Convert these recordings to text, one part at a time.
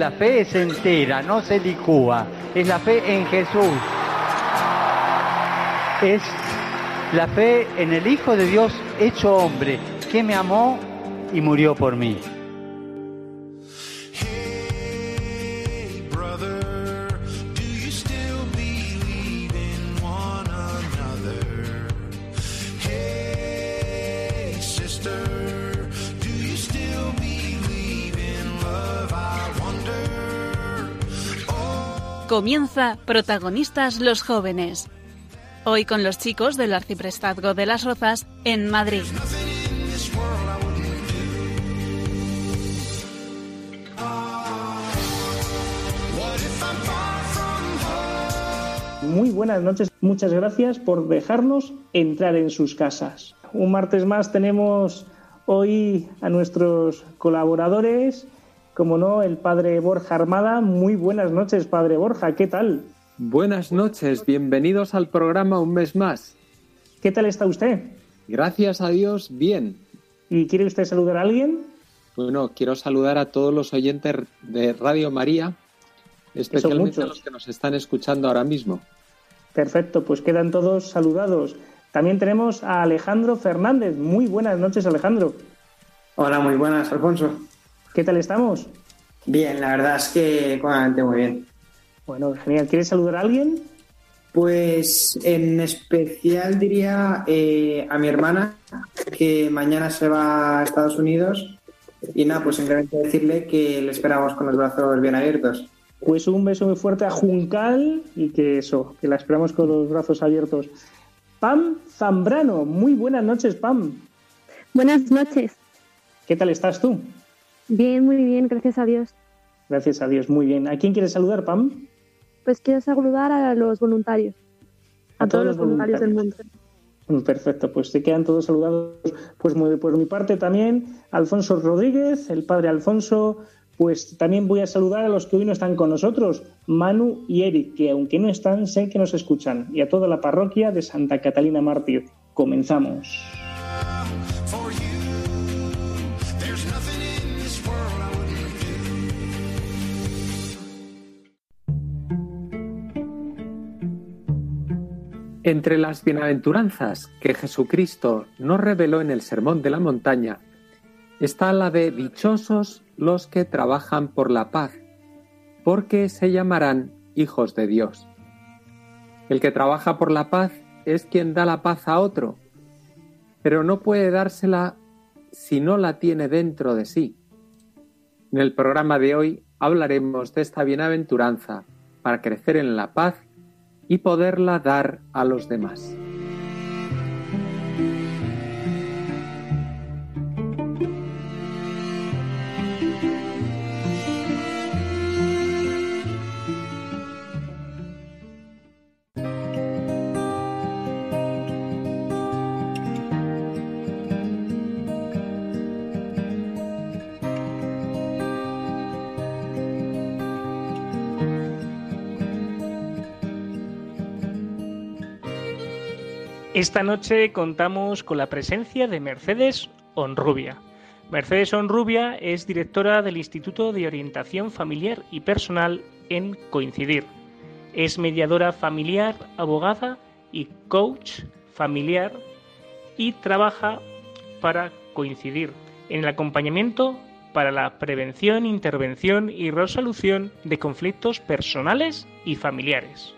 La fe es entera, no se licúa. Es la fe en Jesús. Es la fe en el Hijo de Dios hecho hombre, que me amó y murió por mí. Comienza Protagonistas los Jóvenes. Hoy con los chicos del Arciprestazgo de las Rozas en Madrid. Muy buenas noches, muchas gracias por dejarnos entrar en sus casas. Un martes más tenemos hoy a nuestros colaboradores como no, el padre Borja Armada. Muy buenas noches, padre Borja, ¿qué tal? Buenas noches, bienvenidos al programa un mes más. ¿Qué tal está usted? Gracias a Dios, bien. ¿Y quiere usted saludar a alguien? Bueno, quiero saludar a todos los oyentes de Radio María, especialmente a los que nos están escuchando ahora mismo. Perfecto, pues quedan todos saludados. También tenemos a Alejandro Fernández. Muy buenas noches, Alejandro. Hola, muy buenas, Alfonso. ¿Qué tal estamos? Bien, la verdad es que cómodamente muy bien. Bueno, genial. ¿Quieres saludar a alguien? Pues en especial diría eh, a mi hermana, que mañana se va a Estados Unidos. Y nada, pues simplemente decirle que le esperamos con los brazos bien abiertos. Pues un beso muy fuerte a Juncal y que eso, que la esperamos con los brazos abiertos. Pam Zambrano, muy buenas noches, Pam. Buenas noches. ¿Qué tal estás tú? Bien, muy bien, gracias a Dios. Gracias a Dios, muy bien. ¿A quién quieres saludar, Pam? Pues quiero saludar a los voluntarios, a, todos, los voluntarios, del mundo. Perfecto, pues te quedan todos saludados. Pues por mi parte también, Alfonso Rodríguez, el padre Alfonso, pues también voy a saludar a los que hoy no están con nosotros, Manu y Eric, que aunque no están, sé que nos escuchan, y a toda la parroquia de Santa Catalina Mártir. Comenzamos. Entre las bienaventuranzas que Jesucristo nos reveló en el Sermón de la Montaña está la de dichosos los que trabajan por la paz, porque se llamarán hijos de Dios. El que trabaja por la paz es quien da la paz a otro, pero no puede dársela si no la tiene dentro de sí. En el programa de hoy hablaremos de esta bienaventuranza para crecer en la paz y poderla dar a los demás. Esta noche contamos con la presencia de Mercedes Onrubia. Mercedes Onrubia es directora del Instituto de Orientación Familiar y Personal en Coincidir. Es mediadora familiar, abogada y coach familiar y trabaja para coincidir en el acompañamiento para la prevención, intervención y resolución de conflictos personales y familiares.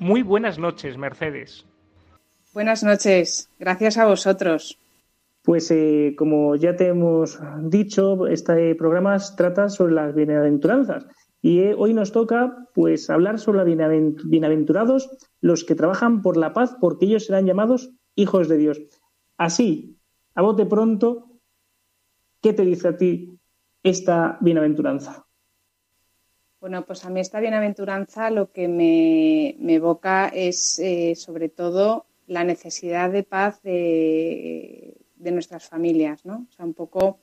Muy buenas noches, Mercedes. Buenas noches, gracias a vosotros. Pues eh, como ya te hemos dicho, este programa trata sobre las bienaventuranzas y eh, hoy nos toca pues hablar sobre los bienaventurados los que trabajan por la paz porque ellos serán llamados hijos de Dios. Así, a bote pronto, ¿qué te dice a ti esta bienaventuranza? Bueno, pues a mí esta bienaventuranza lo que me, evoca es eh, sobre todo la necesidad de paz de, nuestras familias, ¿no? O sea, un poco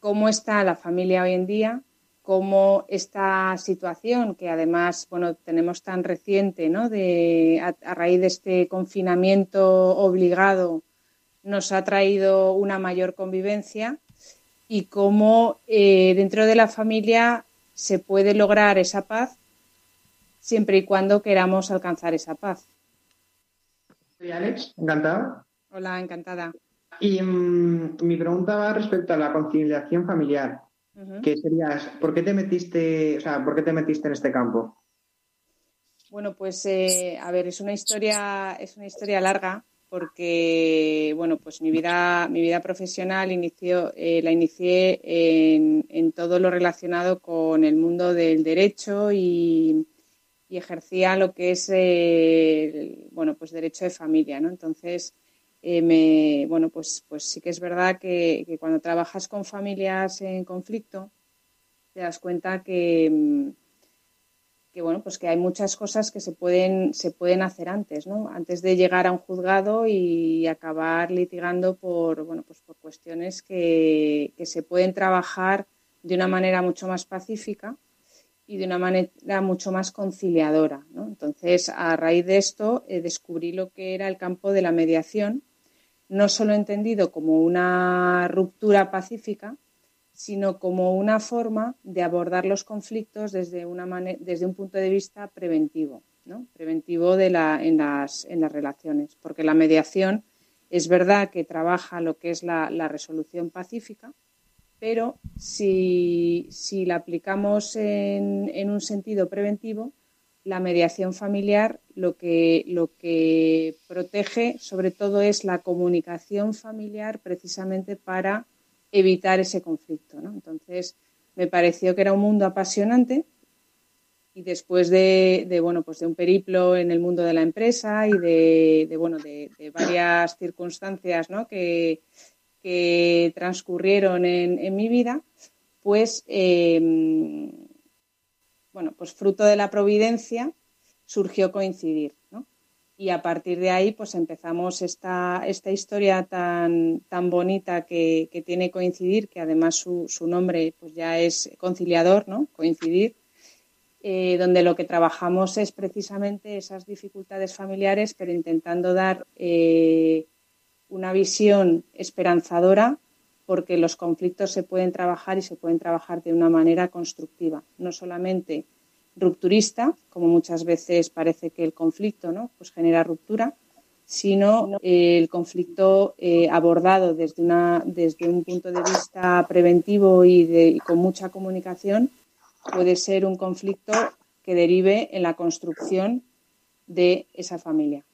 cómo está la familia hoy en día, cómo esta situación que además, bueno, tenemos tan reciente, ¿no? De, a, raíz de este confinamiento obligado, nos ha traído una mayor convivencia y cómo eh, dentro de la familia se puede lograr esa paz siempre y cuando queramos alcanzar esa paz. Soy Alex, encantada. Hola, encantada. Y mm, mi pregunta va respecto a la conciliación familiar, que sería, ¿por qué te metiste, o sea, por qué te metiste en este campo? Bueno, pues eh, a ver, es una historia, es una historia larga porque bueno, pues mi vida, mi vida profesional inició, eh, la inicié en, todo lo relacionado con el mundo del derecho y, ejercía lo que es eh, bueno, pues derecho de familia, ¿no? Entonces, eh, me, bueno, pues, pues sí que es verdad que, que cuando trabajas con familias en conflicto, te das cuenta que que bueno, pues que hay muchas cosas que se pueden, se pueden hacer antes, ¿no? Antes de llegar a un juzgado y acabar litigando por, bueno, pues por cuestiones que, se pueden trabajar de una manera mucho más pacífica y de una manera mucho más conciliadora. ¿no? Entonces, a raíz de esto, eh, descubrí lo que era el campo de la mediación, no solo entendido como una ruptura pacífica, sino como una forma de abordar los conflictos desde, una desde un punto de vista preventivo, ¿no? preventivo de la, en, las, en, las, relaciones, porque la mediación es verdad que trabaja lo que es la, resolución pacífica, pero si, si la aplicamos en, en, un sentido preventivo, la mediación familiar lo que, lo que protege sobre todo es la comunicación familiar precisamente para evitar ese conflicto. ¿no? Entonces, me pareció que era un mundo apasionante y después de, bueno, pues de un periplo en el mundo de la empresa y de, bueno, de, varias circunstancias ¿no? que, que, transcurrieron en, mi vida, pues, em, bueno, pues fruto de la providencia surgió coincidir. ¿no? y a partir de ahí pues empezamos esta, esta historia tan, tan bonita que, tiene coincidir, que además su, su, nombre pues ya es conciliador, ¿no? Coincidir, eh, donde lo que trabajamos es precisamente esas dificultades familiares, pero intentando dar eh, una visión esperanzadora porque los conflictos se pueden trabajar y se pueden trabajar de una manera constructiva, no solamente rupturista, como muchas veces parece que el conflicto ¿no? pues genera ruptura, sino eh, el conflicto eh, abordado desde, una, desde un punto de vista preventivo y, de, con mucha comunicación puede ser un conflicto que derive en la construcción de esa familia.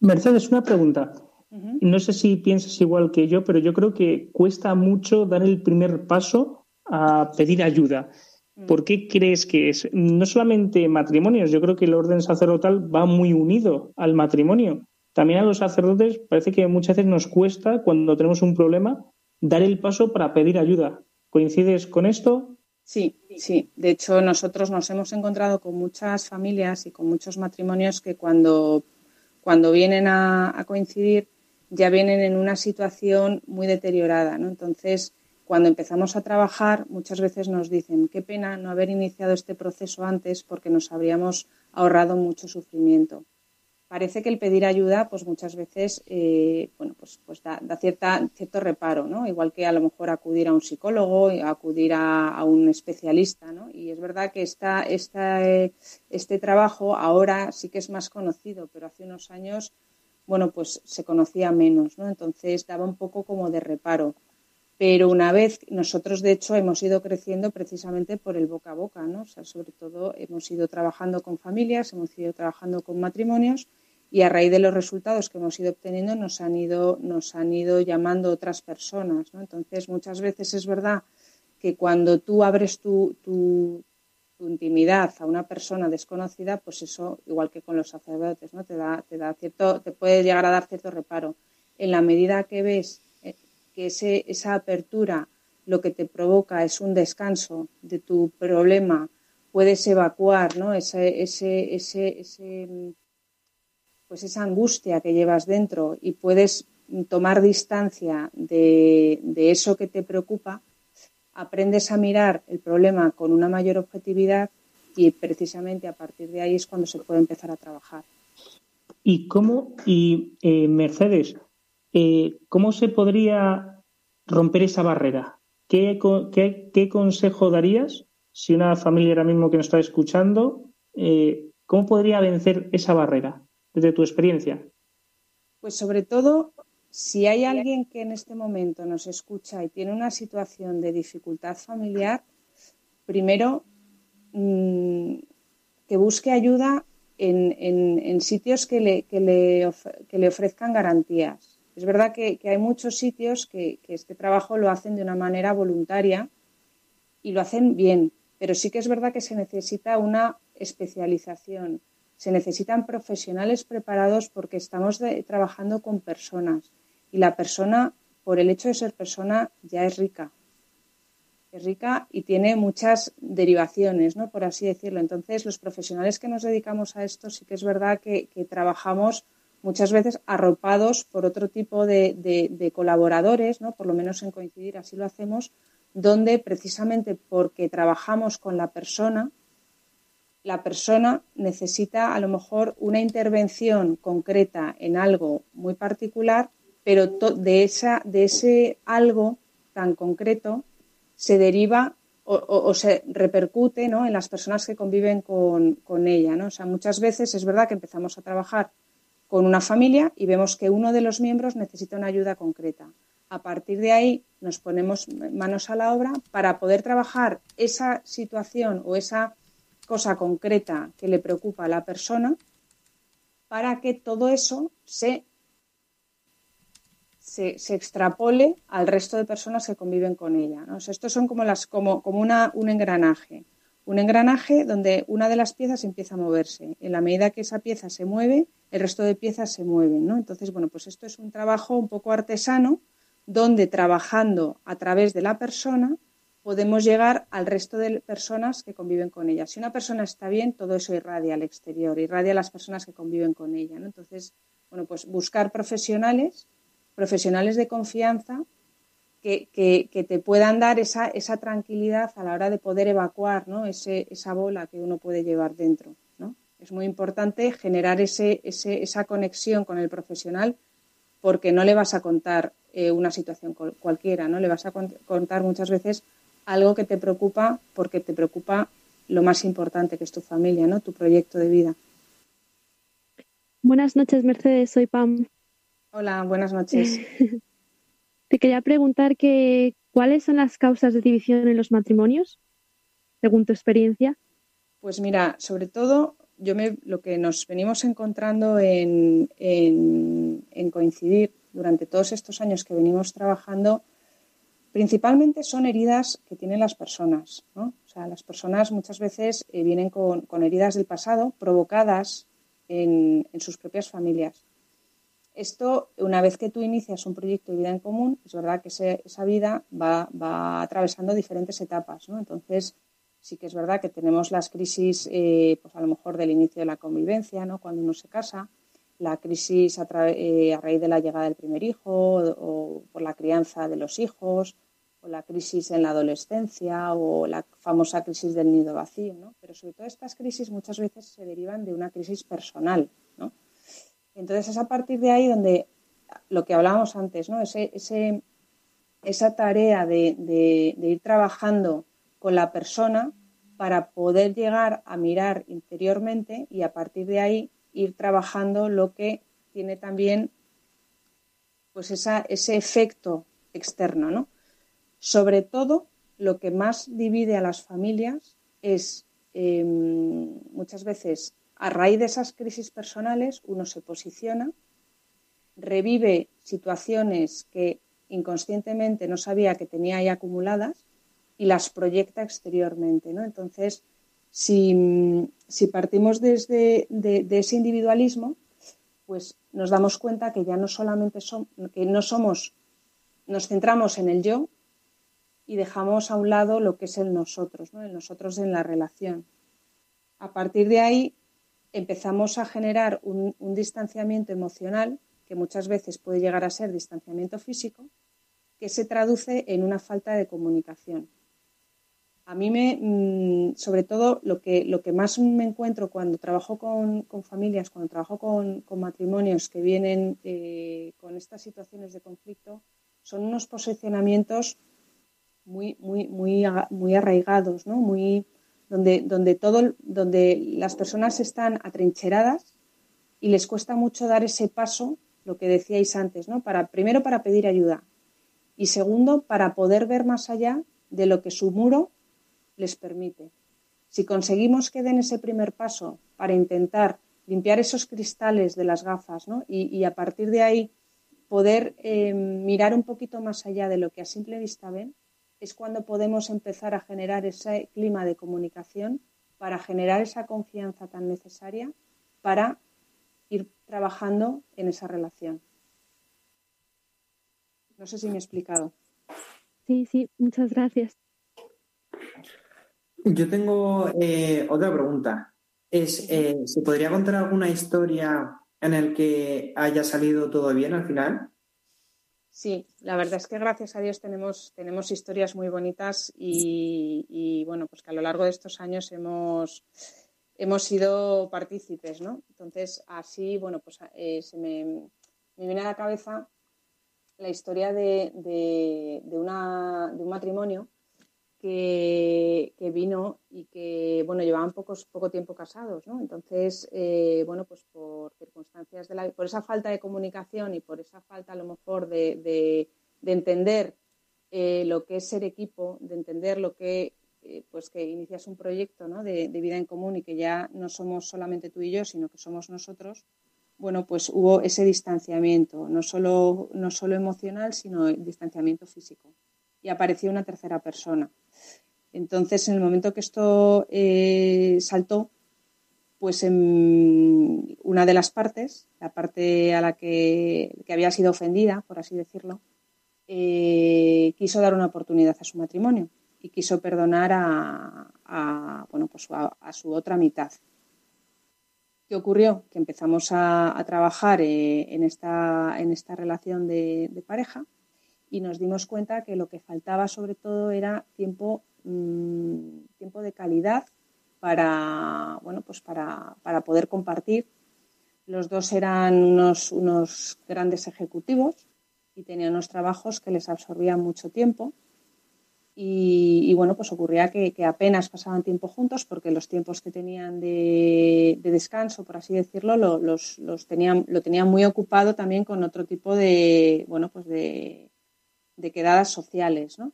Mercedes, una pregunta. No sé si piensas igual que yo, pero yo creo que cuesta mucho dar el primer paso a pedir ayuda. Mm. ¿Por qué crees que es? No solamente matrimonios, yo creo que el orden sacerdotal va muy unido al matrimonio. También a los sacerdotes parece que muchas veces nos cuesta, cuando tenemos un problema, dar el paso para pedir ayuda. ¿Coincides con esto? Sí, sí. De hecho, nosotros nos hemos encontrado con muchas familias y con muchos matrimonios que cuando, cuando vienen a, a coincidir ya vienen en una situación muy deteriorada. ¿no? Entonces, cuando empezamos a trabajar, muchas veces nos dicen, qué pena no haber iniciado este proceso antes porque nos habríamos ahorrado mucho sufrimiento. Parece que el pedir ayuda, pues muchas veces, eh, bueno, pues, pues da, cierto reparo, ¿no? Igual que a lo mejor acudir a un psicólogo, acudir a, un especialista, ¿no? Y es verdad que eh, este trabajo ahora sí que es más conocido, pero hace unos años, bueno, pues se conocía menos, ¿no? Entonces daba un poco como de reparo pero una vez nosotros de hecho hemos ido creciendo precisamente por el boca a boca, ¿no? O sea, sobre todo hemos ido trabajando con familias, hemos ido trabajando con matrimonios y a raíz de los resultados que hemos ido obteniendo nos han ido nos han ido llamando otras personas, ¿no? Entonces muchas veces es verdad que cuando tú abres tu, tu, tu intimidad a una persona desconocida, pues eso igual que con los sacerdotes, ¿no? Te da te da cierto te puede llegar a dar cierto reparo. En la medida que ves que ese, esa apertura lo que te provoca es un descanso de tu problema, puedes evacuar ¿no? ese, ese, ese, pues esa angustia que llevas dentro y puedes tomar distancia de, de eso que te preocupa, aprendes a mirar el problema con una mayor objetividad y precisamente a partir de ahí es cuando se puede empezar a trabajar. ¿Y cómo, y eh, Mercedes, eh, ¿cómo se podría romper esa barrera? ¿Qué, consejo darías si una familia ahora mismo que nos está escuchando, eh, ¿cómo podría vencer esa barrera desde tu experiencia? Pues sobre todo, si hay alguien que en este momento nos escucha y tiene una situación de dificultad familiar, primero mm, que busque ayuda en, sitios que le, le, ofrezcan garantías. Es verdad que, hay muchos sitios que, este trabajo lo hacen de una manera voluntaria y lo hacen bien, pero sí que es verdad que se necesita una especialización, se necesitan profesionales preparados porque estamos trabajando con personas y la persona, por el hecho de ser persona, ya es rica es rica y tiene muchas derivaciones, ¿no? por así decirlo. Entonces, los profesionales que nos dedicamos a esto sí que es verdad que, trabajamos muchas veces arropados por otro tipo de, colaboradores, ¿no? por lo menos en coincidir, así lo hacemos, donde precisamente porque trabajamos con la persona, la persona necesita a lo mejor una intervención concreta en algo muy particular, pero de, esa, de ese algo tan concreto se deriva o, se repercute ¿no? en las personas que conviven con, ella. ¿no? O sea, muchas veces es verdad que empezamos a trabajar con una familia y vemos que uno de los miembros necesita una ayuda concreta. A partir de ahí nos ponemos manos a la obra para poder trabajar esa situación o esa cosa concreta que le preocupa a la persona para que todo eso se se, extrapole al resto de personas que conviven con ella. ¿no? estos son como, las, como, como una, un engranaje. Un engranaje donde una de las piezas empieza a moverse. En la medida que esa pieza se mueve, el resto de piezas se mueven. ¿no? Entonces, bueno, pues esto es un trabajo un poco artesano donde trabajando a través de la persona podemos llegar al resto de personas que conviven con ella. Si una persona está bien, todo eso irradia al exterior, irradia a las personas que conviven con ella. Entonces, bueno, pues buscar profesionales profesionales de confianza que, te puedan dar esa, esa, tranquilidad a la hora de poder evacuar ¿no? ese, esa bola que uno puede llevar dentro. ¿no? Es muy importante generar ese, esa conexión con el profesional porque no le vas a contar eh, una situación cualquiera, no le vas a contar muchas veces algo que te preocupa porque te preocupa lo más importante que es tu familia, ¿no? tu proyecto de vida. Buenas noches, Mercedes, soy Pam. Hola, buenas noches. Te quería preguntar que cuáles son las causas de división en los matrimonios, según tu experiencia. Pues mira, sobre todo yo me, lo que nos venimos encontrando en, coincidir durante todos estos años que venimos trabajando, principalmente son heridas que tienen las personas. ¿no? O sea, las personas muchas veces eh, vienen con, heridas del pasado provocadas en sus propias familias. Esto, una vez que tú inicias un proyecto de vida en común, es verdad que esa vida va, atravesando diferentes etapas, ¿no? Entonces, sí que es verdad que tenemos las crisis, eh, pues a lo mejor del inicio de la convivencia, ¿no? Cuando uno se casa, la crisis a, eh, raíz de la llegada del primer hijo o, por la crianza de los hijos, o la crisis en la adolescencia o la famosa crisis del nido vacío, ¿no? Pero sobre todo estas crisis muchas veces se derivan de una crisis personal. Entonces es a partir de ahí donde lo que hablábamos antes, ¿no? Ese, esa tarea de, ir trabajando con la persona para poder llegar a mirar interiormente y a partir de ahí ir trabajando lo que tiene también pues ese efecto externo, ¿no? Sobre todo, lo que más divide a las familias es em, muchas veces a raíz de esas crisis personales, uno se posiciona, revive situaciones que inconscientemente no sabía que tenía ahí acumuladas y las proyecta exteriormente. ¿no? Entonces, si, partimos desde de, ese individualismo, pues nos damos cuenta que ya no solamente somos, que no somos, nos centramos en el yo y dejamos a un lado lo que es el nosotros, ¿no? el nosotros en la relación. A partir de ahí empezamos a generar un, distanciamiento emocional, que muchas veces puede llegar a ser distanciamiento físico, que se traduce en una falta de comunicación. A mí me, mm, sobre todo, lo que, lo que más me encuentro cuando trabajo con, familias, cuando trabajo con, matrimonios que vienen eh, con estas situaciones de conflicto, son unos posicionamientos muy, muy, muy, muy arraigados, ¿no? Muy, donde, donde, todo, donde las personas están atrincheradas y les cuesta mucho dar ese paso, lo que decíais antes, ¿no? Para, primero para pedir ayuda y segundo para poder ver más allá de lo que su muro les permite. Si conseguimos que den ese primer paso para intentar limpiar esos cristales de las gafas ¿no? y, a partir de ahí poder eh, mirar un poquito más allá de lo que a simple vista ven, es cuando podemos empezar a generar ese clima de comunicación para generar esa confianza tan necesaria para ir trabajando en esa relación. No sé si me he explicado. Sí, sí, muchas gracias. Yo tengo eh, otra pregunta. Es, eh, ¿Se podría contar alguna historia en la que haya salido todo bien al final? Sí, la verdad es que gracias a Dios tenemos, tenemos historias muy bonitas y, bueno, pues que a lo largo de estos años hemos, hemos sido partícipes, ¿no? Entonces, así, bueno, pues eh, se me, me, viene a la cabeza la historia de, de, de, una, de un matrimonio que, vino y que, bueno, llevaban pocos, poco tiempo casados, ¿no? Entonces, eh, bueno, pues por circunstancias de la... por esa falta de comunicación y por esa falta a lo mejor de, entender eh, lo que es ser equipo, de entender lo que, eh, pues que inicias un proyecto ¿no? de, vida en común y que ya no somos solamente tú y yo, sino que somos nosotros, bueno, pues hubo ese distanciamiento, no solo, no solo emocional, sino distanciamiento físico. Y apareció una tercera persona. Entonces, en el momento que esto eh, saltó, pues en una de las partes, la parte a la que, había sido ofendida, por así decirlo, eh, quiso dar una oportunidad a su matrimonio y quiso perdonar a, bueno, pues a, su otra mitad. ¿Qué ocurrió? Que empezamos a, trabajar eh, en, esta, en, esta, relación de pareja y nos dimos cuenta que lo que faltaba sobre todo era tiempo Mm, tiempo de calidad para, bueno, pues para, poder compartir. Los dos eran unos, unos grandes ejecutivos y tenían unos trabajos que les absorbían mucho tiempo. Y, bueno, pues ocurría que, apenas pasaban tiempo juntos porque los tiempos que tenían de, descanso, por así decirlo, los, los tenían, lo tenían muy ocupado también con otro tipo de, bueno, pues de, de quedadas sociales, ¿no?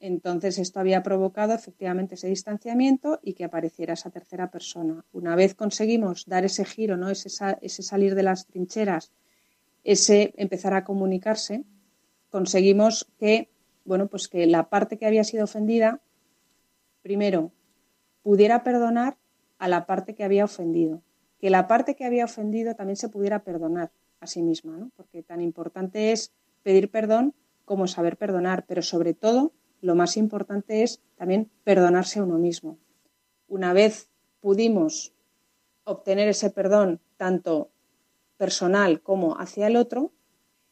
Entonces, esto había provocado efectivamente ese distanciamiento y que apareciera esa tercera persona. Una vez conseguimos dar ese giro, ¿no? ese, salir de las trincheras, ese empezar a comunicarse, conseguimos que, bueno, pues que la parte que había sido ofendida, primero, pudiera perdonar a la parte que había ofendido. Que la parte que había ofendido también se pudiera perdonar a sí misma, ¿no? Porque tan importante es pedir perdón como saber perdonar, pero sobre todo lo más importante es también perdonarse a uno mismo. Una vez pudimos obtener ese perdón tanto personal como hacia el otro,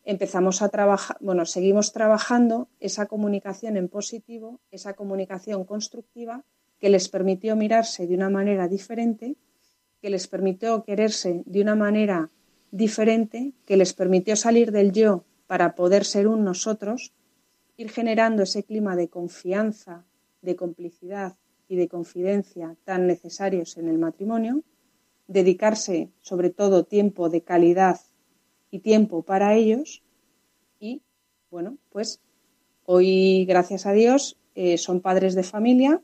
empezamos a trabajar, bueno, seguimos trabajando esa comunicación en positivo, esa comunicación constructiva que les permitió mirarse de una manera diferente, que les permitió quererse de una manera diferente, que les permitió salir del yo para poder ser un nosotros ir generando ese clima de confianza, de complicidad y de confidencia tan necesarios en el matrimonio, dedicarse sobre todo tiempo de calidad y tiempo para ellos y, bueno, pues hoy, gracias a Dios, eh, son padres de familia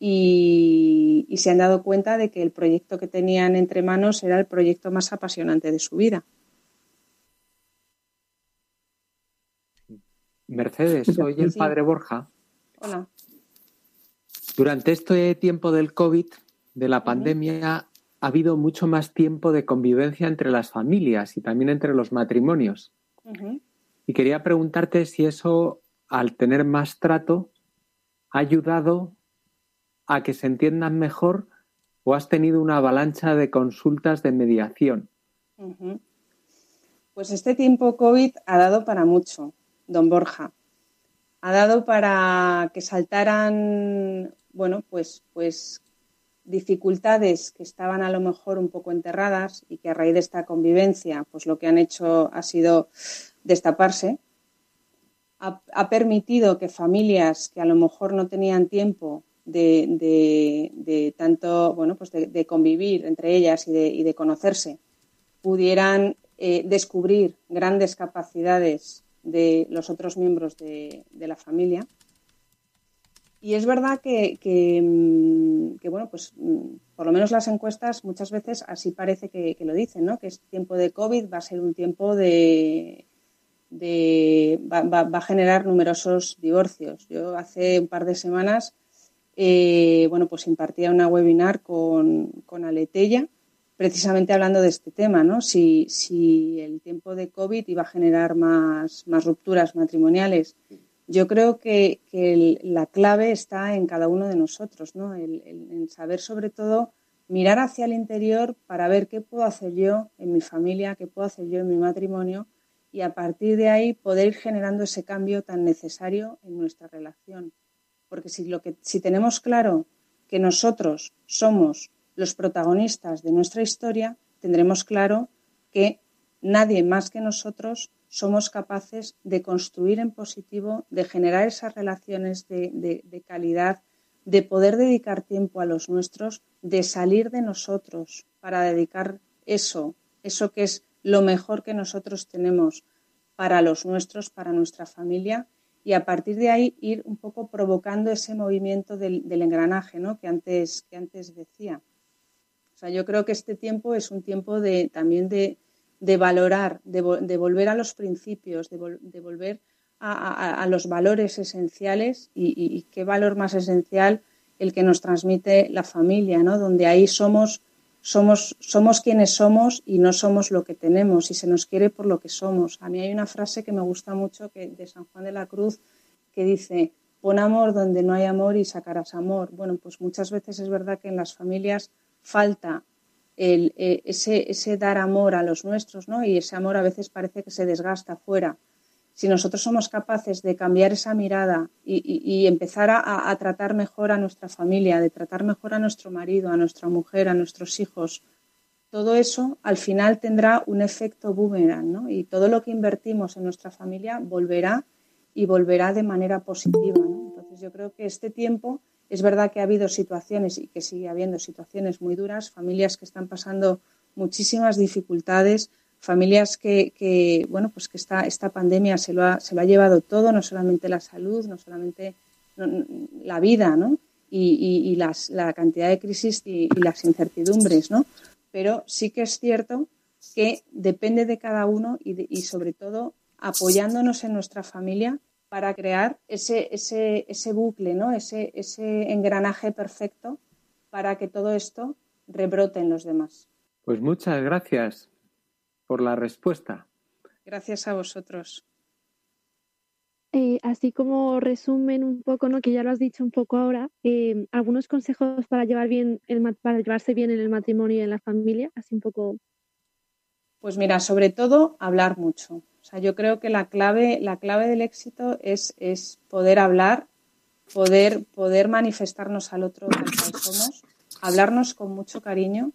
y, y se han dado cuenta de que el proyecto que tenían entre manos era el proyecto más apasionante de su vida. Mercedes, soy el padre Borja. Hola. Durante este tiempo del COVID, de la pandemia, ha habido mucho más tiempo de convivencia entre las familias y también entre los matrimonios. Y quería preguntarte si eso, al tener más trato, ha ayudado a que se entiendan mejor o has tenido una avalancha de consultas de mediación. Pues este tiempo COVID ha dado para mucho don Borja. Ha dado para que saltaran, bueno, pues, pues dificultades que estaban a lo mejor un poco enterradas y que a raíz de esta convivencia, pues lo que han hecho ha sido destaparse. ha, permitido que familias que a lo mejor no tenían tiempo de, tanto, bueno, pues de, convivir entre ellas y de, conocerse, pudieran eh, descubrir grandes capacidades de los otros miembros de, la familia. Y es verdad que, mm, bueno, pues mm, por lo menos las encuestas muchas veces así parece que, lo dicen, ¿no? Que este tiempo de COVID va a ser un tiempo de, va, a generar numerosos divorcios. Yo hace un par de semanas, eh, bueno, pues impartía una webinar con, con Aletella, precisamente hablando de este tema, ¿no? Si, si el tiempo de COVID iba a generar más, más rupturas matrimoniales. Yo creo que, la clave está en cada uno de nosotros, ¿no? en saber sobre todo mirar hacia el interior para ver qué puedo hacer yo en mi familia, qué puedo hacer yo en mi matrimonio y a partir de ahí poder ir generando ese cambio tan necesario en nuestra relación. Porque si, lo que, si tenemos claro que nosotros somos los protagonistas de nuestra historia, tendremos claro que nadie más que nosotros somos capaces de construir en positivo, de generar esas relaciones de, calidad, de poder dedicar tiempo a los nuestros, de salir de nosotros para dedicar eso, eso que es lo mejor que nosotros tenemos para los nuestros, para nuestra familia, y a partir de ahí ir un poco provocando ese movimiento del, engranaje ¿no? que, antes, que antes decía. Yo creo que este tiempo es un tiempo de, también de, valorar, de, volver a los principios, de, volver a, los valores esenciales y, y, qué valor más esencial el que nos transmite la familia, ¿no? donde ahí somos somos, somos quienes somos y no somos lo que tenemos y se nos quiere por lo que somos. A mí hay una frase que me gusta mucho que, de San Juan de la Cruz que dice, pon amor donde no hay amor y sacarás amor. Bueno, pues muchas veces es verdad que en las familias falta eh, ese, dar amor a los nuestros, ¿no? Y ese amor a veces parece que se desgasta fuera si nosotros somos capaces de cambiar esa mirada y, empezar a, tratar mejor a nuestra familia, de tratar mejor a nuestro marido, a nuestra mujer, a nuestros hijos, todo eso al final tendrá un efecto boomerang, ¿no? Y todo lo que invertimos en nuestra familia volverá y volverá de manera positiva, Entonces yo creo que este tiempo es verdad que ha habido situaciones y que sigue habiendo situaciones muy duras, familias que están pasando muchísimas dificultades, familias que, bueno, pues que esta, pandemia se lo, ha, se lo ha llevado todo, no solamente la salud, no solamente la vida, ¿no? Y, las, la cantidad de crisis y, las incertidumbres, ¿no? Pero sí que es cierto que depende de cada uno y, sobre todo apoyándonos en nuestra familia para crear ese, ese, ese bucle, ¿no? ese, ese engranaje perfecto para que todo esto rebrote en los demás. Pues muchas gracias por la respuesta. Gracias a vosotros. Eh, así como resumen un poco, ¿no? que ya lo has dicho un poco ahora, eh, algunos consejos para llevar bien el, para llevarse bien en el matrimonio y en la familia, así un poco. Pues mira, sobre todo hablar mucho. O sea, yo creo que la clave, la clave del éxito es, es poder hablar, poder, poder manifestarnos al otro tal somos, hablarnos con mucho cariño,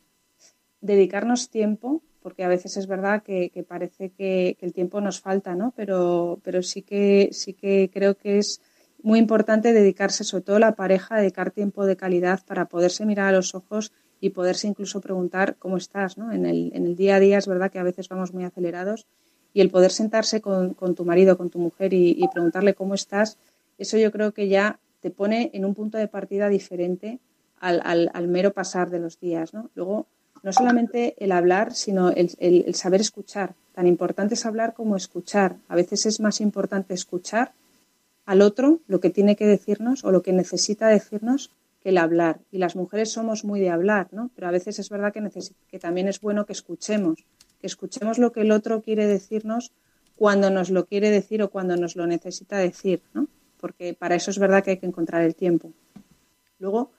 dedicarnos tiempo porque a veces es verdad que, parece que, el tiempo nos falta, ¿no? Pero, pero sí, que, sí que creo que es muy importante dedicarse, sobre todo la pareja, dedicar tiempo de calidad para poderse mirar a los ojos y poderse incluso preguntar cómo estás, ¿no? En el, en el día a día es verdad que a veces vamos muy acelerados y el poder sentarse con, tu marido, con tu mujer y, preguntarle cómo estás, eso yo creo que ya te pone en un punto de partida diferente al, al, mero pasar de los días, ¿no? Luego, no solamente el hablar, sino el, saber escuchar. Tan importante es hablar como escuchar. A veces es más importante escuchar al otro lo que tiene que decirnos o lo que necesita decirnos que el hablar. Y las mujeres somos muy de hablar, ¿no? Pero a veces es verdad que, que también es bueno que escuchemos, que escuchemos lo que el otro quiere decirnos cuando nos lo quiere decir o cuando nos lo necesita decir, ¿no? Porque para eso es verdad que hay que encontrar el tiempo. Luego,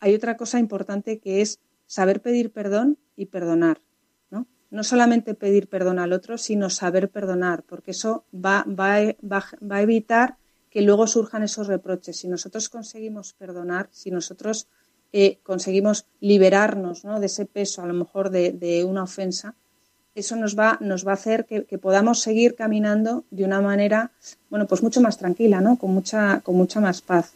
hay otra cosa importante que es saber pedir perdón y perdonar. ¿no? no solamente pedir perdón al otro, sino saber perdonar, porque eso va, va, va, a evitar que luego surjan esos reproches. Si nosotros conseguimos perdonar, si nosotros eh, conseguimos liberarnos ¿no? de ese peso, a lo mejor de, una ofensa, eso nos va, nos va a hacer que, podamos seguir caminando de una manera, bueno, pues mucho más tranquila, ¿no? Con mucha, con mucha más paz.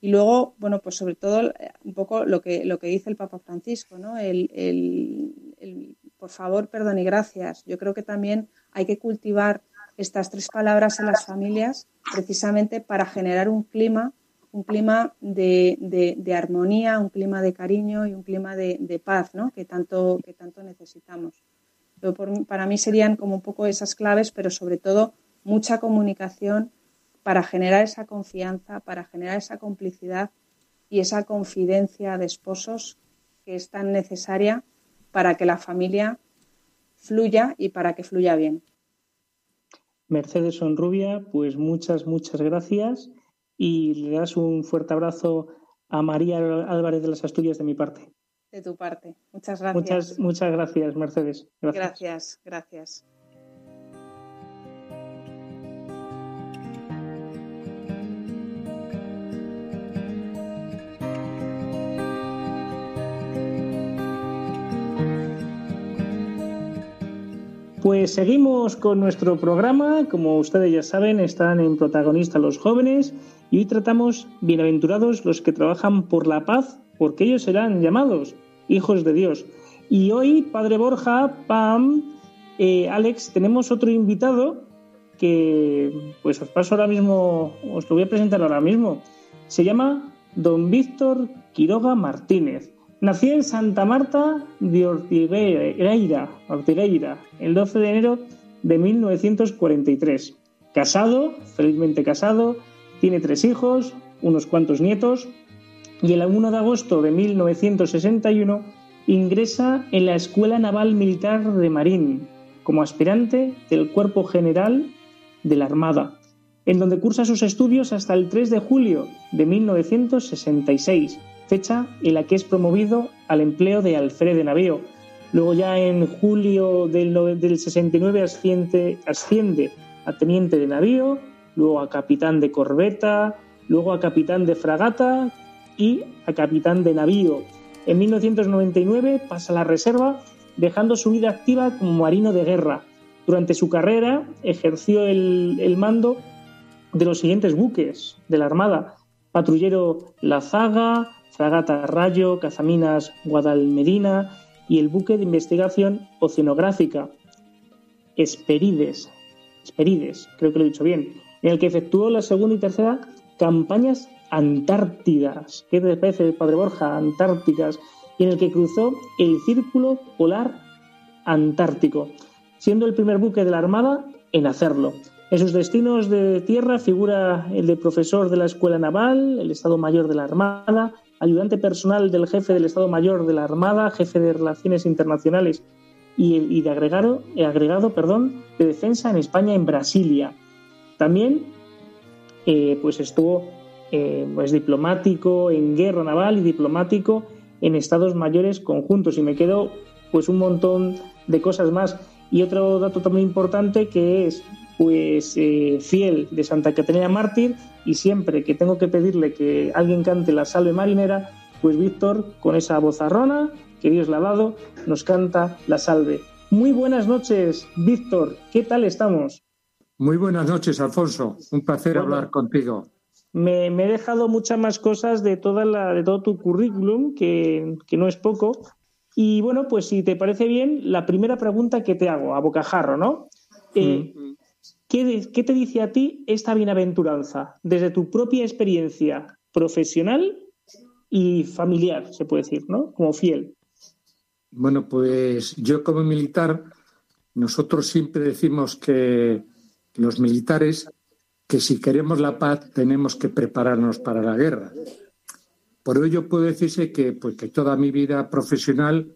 Y luego, bueno, pues sobre todo eh, un poco lo que, lo que dice el Papa Francisco, ¿no? El, el, por favor, perdón y gracias. Yo creo que también hay que cultivar estas tres palabras en las familias precisamente para generar un clima, un clima de, de, armonía, un clima de cariño y un clima de, de paz, ¿no? Que tanto, que tanto necesitamos para mí serían como un poco esas claves, pero sobre todo mucha comunicación para generar esa confianza, para generar esa complicidad y esa confidencia de esposos que es tan necesaria para que la familia fluya y para que fluya bien. Mercedes Sonrubia, pues muchas, muchas gracias y le das un fuerte abrazo a María Álvarez de las Asturias de mi parte de tu parte. Muchas gracias. Muchas, muchas gracias, Mercedes. Gracias, gracias. Pues seguimos con nuestro programa. Como ustedes ya saben, están en protagonista los jóvenes y hoy tratamos bienaventurados los que trabajan por la paz, porque ellos serán llamados hijos de Dios. Y hoy, Padre Borja, Pam, eh, Alex, tenemos otro invitado que pues os paso ahora mismo, os lo voy a presentar ahora mismo. Se llama don Víctor Quiroga Martínez. Nació en Santa Marta de Ortigueira, el 12 de enero de 1943. Casado, felizmente casado, tiene tres hijos, unos cuantos nietos y el 1 de agosto de 1961 ingresa en la Escuela Naval Militar de Marín como aspirante del Cuerpo General de la Armada, en donde cursa sus estudios hasta el 3 de julio de 1966, fecha en la que es promovido al empleo de alférez de navío. Luego ya en julio del, del 69 asciende, asciende a teniente de navío, luego a capitán de corbeta, luego a capitán de fragata, y a capitán de navío. En 1999 pasa a la reserva, dejando su vida activa como marino de guerra. Durante su carrera ejerció el, mando de los siguientes buques de la Armada: patrullero La Zaga, fragata Rayo, cazaminas Guadalmedina y el buque de investigación oceanográfica Esperides, Esperides, creo que lo he dicho bien, en el que efectuó la segunda y tercera campañas antártidas, ¿qué te Padre Borja? Antárticas, y en el que cruzó el Círculo Polar Antártico, siendo el primer buque de la Armada en hacerlo. En sus destinos de tierra figura el de profesor de la Escuela Naval, el Estado Mayor de la Armada, ayudante personal del jefe del Estado Mayor de la Armada, jefe de Relaciones Internacionales y, de agregado, eh, agregado perdón, de defensa en España en Brasilia. También eh, pues estuvo eh, pues diplomático en guerra naval y diplomático en estados mayores conjuntos. Y me quedo pues un montón de cosas más. Y otro dato también importante que es pues eh, fiel de Santa Catarina Mártir y siempre que tengo que pedirle que alguien cante la salve marinera, pues Víctor con esa vozarrona que Dios le ha dado nos canta la salve. Muy buenas noches, Víctor. ¿Qué tal estamos? Muy buenas noches, Alfonso. Un placer hablar contigo me, he dejado muchas más cosas de, toda la, de todo tu currículum, que, no es poco. Y bueno, pues si te parece bien, la primera pregunta que te hago, a bocajarro, ¿no? Eh, mm. ¿qué, ¿Qué te dice a ti esta bienaventuranza desde tu propia experiencia profesional y familiar, se puede decir, ¿no? Como fiel. Bueno, pues yo como militar, nosotros siempre decimos que los militares que si queremos la paz tenemos que prepararnos para la guerra. Por ello puedo decirse que, pues, que toda mi vida profesional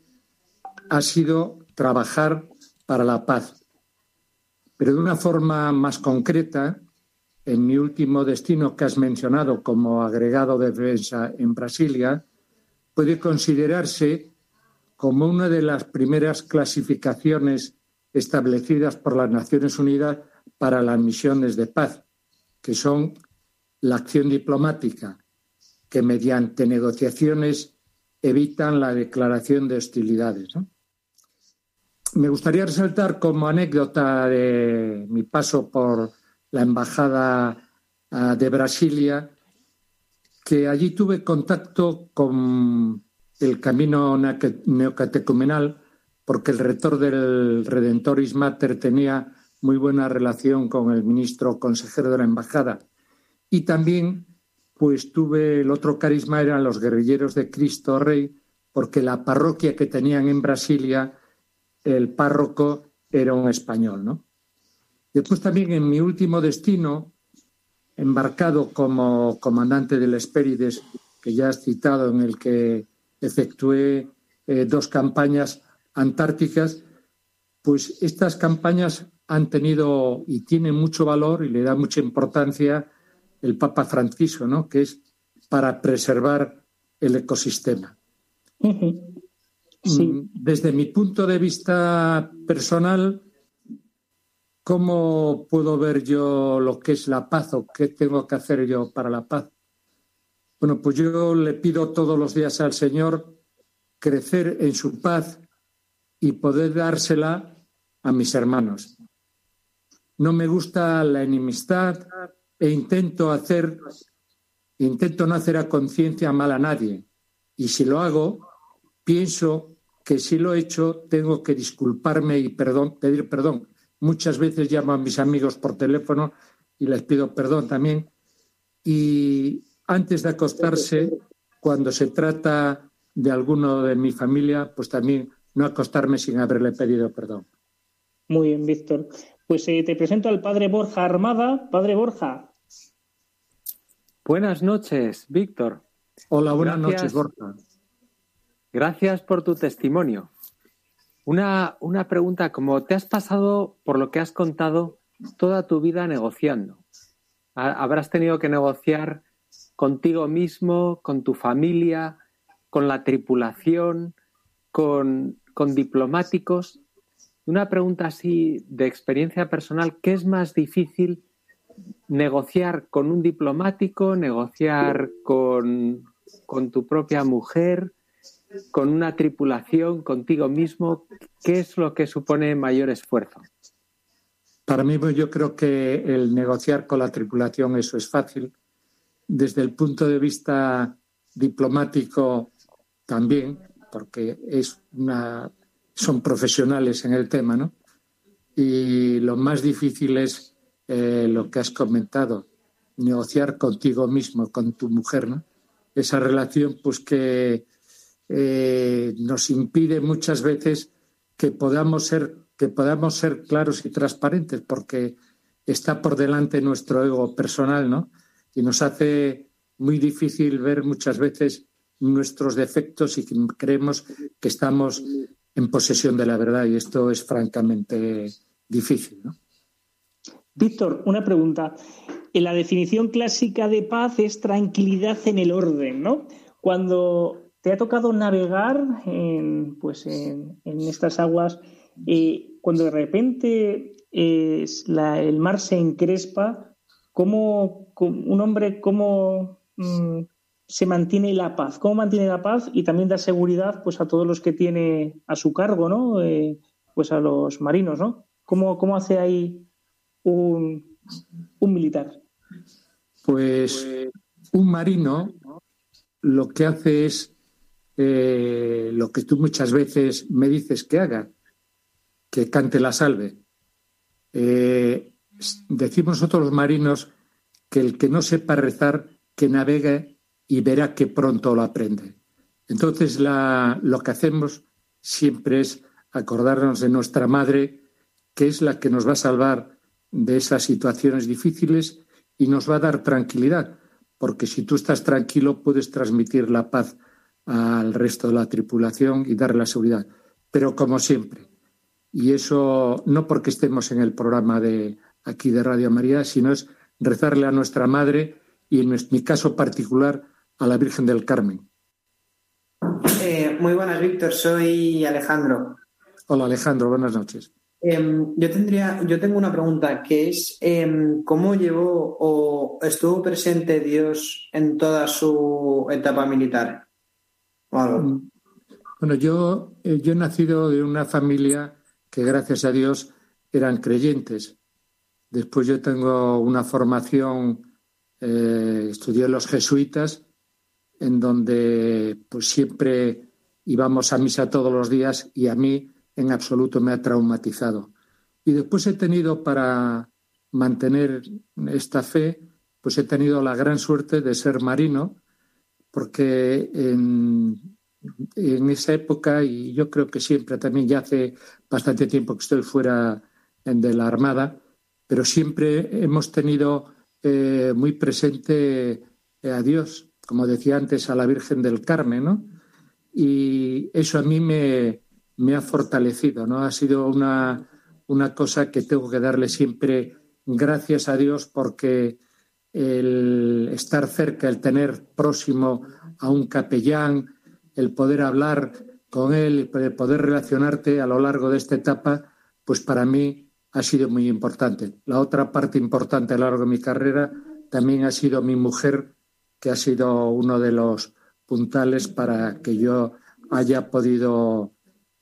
ha sido trabajar para la paz. Pero de una forma más concreta, en mi último destino que has mencionado como agregado de defensa en Brasilia, puede considerarse como una de las primeras clasificaciones establecidas por las Naciones Unidas para las misiones de paz que son la acción diplomática, que mediante negociaciones evitan la declaración de hostilidades. me gustaría resaltar como anécdota de mi paso por la Embajada ah, de Brasilia que allí tuve contacto con el camino neocatecumenal porque el rector del Redentoris Mater tenía muy buena relación con el ministro consejero de la embajada. Y también, pues tuve el otro carisma, eran los guerrilleros de Cristo Rey, porque la parroquia que tenían en Brasilia, el párroco era un español, ¿no? Después también en mi último destino, embarcado como comandante del Espérides, que ya has citado, en el que efectué eh, dos campañas antárticas, pues estas campañas han tenido y tienen mucho valor y le da mucha importancia el Papa Francisco, ¿no? que es para preservar el ecosistema. Mm, desde mi punto de vista personal, ¿cómo puedo ver yo lo que es la paz o qué tengo que hacer yo para la paz? Bueno, pues yo le pido todos los días al Señor crecer en su paz y poder dársela a mis hermanos no me gusta la enemistad e intento hacer, intento no hacer a conciencia mal a nadie. Y si lo hago, pienso que si lo he hecho, tengo que disculparme y pedir perdón. Muchas veces llamo a mis amigos por teléfono y les pido perdón también. Y antes de acostarse, cuando se trata de alguno de mi familia, pues también no acostarme sin haberle pedido perdón. Muy bien, Víctor. Pues eh, te presento al padre Borja Armada. Padre Borja. Buenas noches, Víctor. Hola, buenas noches, Borja. Gracias por tu testimonio. Una, una pregunta, como te has pasado, por lo que has contado, toda tu vida negociando. Habrás tenido que negociar contigo mismo, con tu familia, con la tripulación, con, con diplomáticos. Una pregunta así de experiencia personal, ¿qué es más difícil negociar con un diplomático, negociar con, tu propia mujer, con una tripulación, contigo mismo? ¿Qué es lo que supone mayor esfuerzo? Para mí, pues, yo creo que el negociar con la tripulación, eso es fácil. Desde el punto de vista diplomático, también, porque es una son profesionales en el tema, ¿no? Y lo más difícil es eh, lo que has comentado, negociar contigo mismo, con tu mujer, ¿no? Esa relación, pues que eh, nos impide muchas veces que podamos ser que podamos ser claros y transparentes, porque está por delante nuestro ego personal, ¿no? Y nos hace muy difícil ver muchas veces nuestros defectos y creemos que estamos en posesión de la verdad y esto es francamente difícil. ¿no? Víctor, una pregunta. La definición clásica de paz es tranquilidad en el orden, ¿no? Cuando te ha tocado navegar en, pues en, estas aguas, eh, cuando de repente el mar se encrespa, ¿cómo, un hombre cómo mm, se mantiene la paz? ¿Cómo mantiene la paz y también da seguridad pues, a todos los que tiene a su cargo, ¿no? Eh, pues a los marinos, ¿no? ¿Cómo, cómo hace ahí un, un militar? Pues un marino lo que hace es eh, lo que tú muchas veces me dices que haga, que cante la salve. Eh, decimos nosotros los marinos que el que no sepa rezar, que navegue y verá que pronto lo aprende. Entonces lo que hacemos siempre es acordarnos de nuestra madre, que es la que nos va a salvar de esas situaciones difíciles y nos va a dar tranquilidad, porque si tú estás tranquilo puedes transmitir la paz al resto de la tripulación y darle la seguridad. Pero como siempre, y eso no porque estemos en el programa de aquí de Radio María, sino es rezarle a nuestra madre y en mi caso particular a la Virgen del Carmen. Eh, muy buenas, Víctor. Soy Alejandro. Hola, Alejandro. Buenas noches. Em, yo tendría, yo tengo una pregunta que es em, cómo llevó o estuvo presente Dios en toda su etapa militar. Mm. Bueno, yo, eh, yo he nacido de una familia que gracias a Dios eran creyentes. Después yo tengo una formación, eh, estudié los jesuitas, en donde pues siempre íbamos a misa todos los días y a mí en absoluto me ha traumatizado. Y después he tenido para mantener esta fe, pues he tenido la gran suerte de ser marino, porque en, esa época, y yo creo que siempre, también ya hace bastante tiempo que estoy fuera de la Armada, pero siempre hemos tenido eh, muy presente a Dios, como decía antes, a la Virgen del Carmen, ¿no? Y eso a mí me, ha fortalecido, ¿no? Ha sido una, una cosa que tengo que darle siempre gracias a Dios porque el estar cerca, el tener próximo a un capellán, el poder hablar con él, el poder relacionarte a lo largo de esta etapa, pues para mí ha sido muy importante. La otra parte importante a lo largo de mi carrera también ha sido mi mujer, que ha sido uno de los puntales para que yo haya podido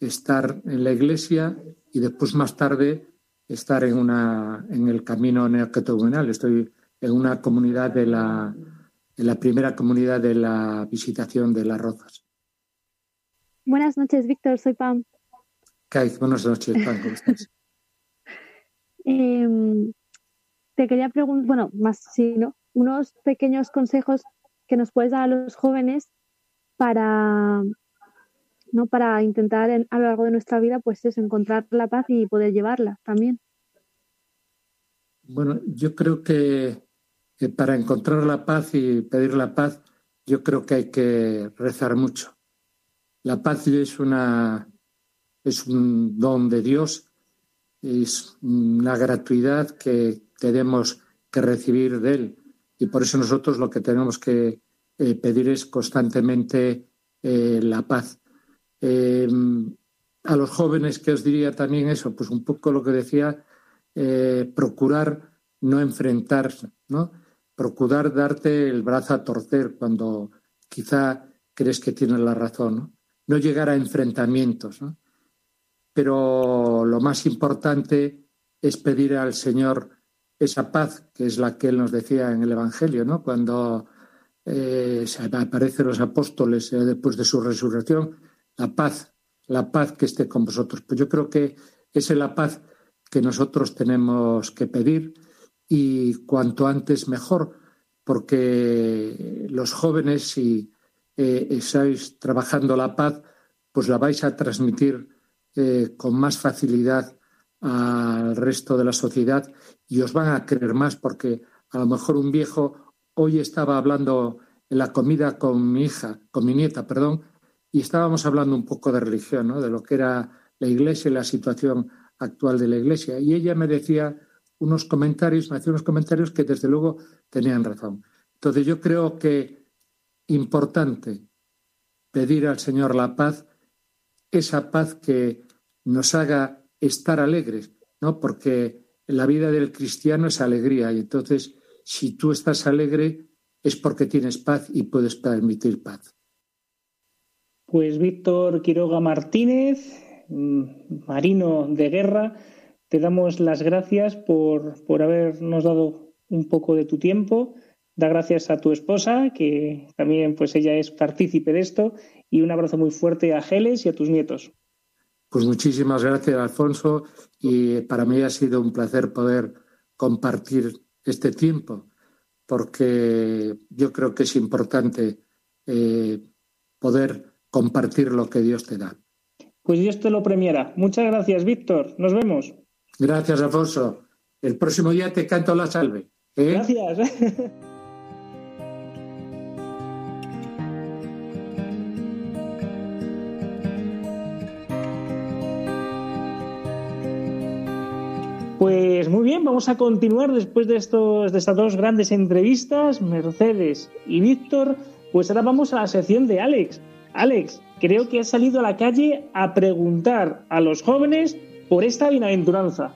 estar en la iglesia y después más tarde estar en, una, en el camino neocatecumenal. Estoy en una comunidad de la, en la primera comunidad de la visitación de las Rozas. Buenas noches, Víctor. Soy Pam. Caiz, buenas noches, Pam. ¿Cómo estás? Em, te quería preguntar, bueno, más sí, ¿no? Unos pequeños consejos que nos puedes dar a los jóvenes para, ¿no? Para intentar a lo largo de nuestra vida, pues es encontrar la paz y poder llevarla también. Bueno, yo creo que, para encontrar la paz y pedir la paz, yo creo que hay que rezar mucho. La paz es una es un don de Dios, es una gratuidad que tenemos que recibir de Él. Y por eso nosotros lo que tenemos que eh, pedir es constantemente eh, la paz. Eh, a los jóvenes que os diría también eso, pues un poco lo que decía, eh, procurar no enfrentarse, ¿no? Procurar darte el brazo a torcer cuando quizá crees que tienes la razón, ¿no? No llegar a enfrentamientos, ¿no? Pero lo más importante es pedir al Señor esa paz, que es la que Él nos decía en el Evangelio, ¿no? Cuando eh, aparecen los apóstoles después de su resurrección, la paz, la paz que esté con vosotros. Pues yo creo que esa es la paz que nosotros tenemos que pedir y cuanto antes mejor, porque los jóvenes, si eh, estáis trabajando la paz, pues la vais a transmitir eh, con más facilidad al resto de la sociedad y os van a creer más, porque a lo mejor un viejo hoy estaba hablando en la comida con mi hija, con mi nieta, perdón, y estábamos hablando un poco de religión, ¿no? de lo que era la Iglesia y la situación actual de la Iglesia. Y ella me decía unos comentarios, me hacía unos comentarios que desde luego tenían razón. Entonces yo creo que importante pedir al Señor la paz, esa paz que nos haga estar alegres, ¿no? Porque la vida del cristiano es alegría y entonces si tú estás alegre es porque tienes paz y puedes permitir paz. Pues Víctor Quiroga Martínez, mm, marino de guerra, te damos las gracias por, por habernos dado un poco de tu tiempo. Da gracias a tu esposa, que también pues ella es partícipe de esto, y un abrazo muy fuerte a Geles y a tus nietos. Pues muchísimas gracias, Alfonso, y para mí ha sido un placer poder compartir este tiempo, porque yo creo que es importante eh, poder compartir lo que Dios te da. Pues Dios te lo premiará. Muchas gracias, Víctor. Nos vemos. Gracias, Alfonso. El próximo día te canto la salve. ¿eh? Gracias. bien, vamos a continuar después de, estos, de estas dos grandes entrevistas, Mercedes y Víctor. Pues ahora vamos a la sección de Alex. Alex, creo que has salido a la calle a preguntar a los jóvenes por esta bienaventuranza.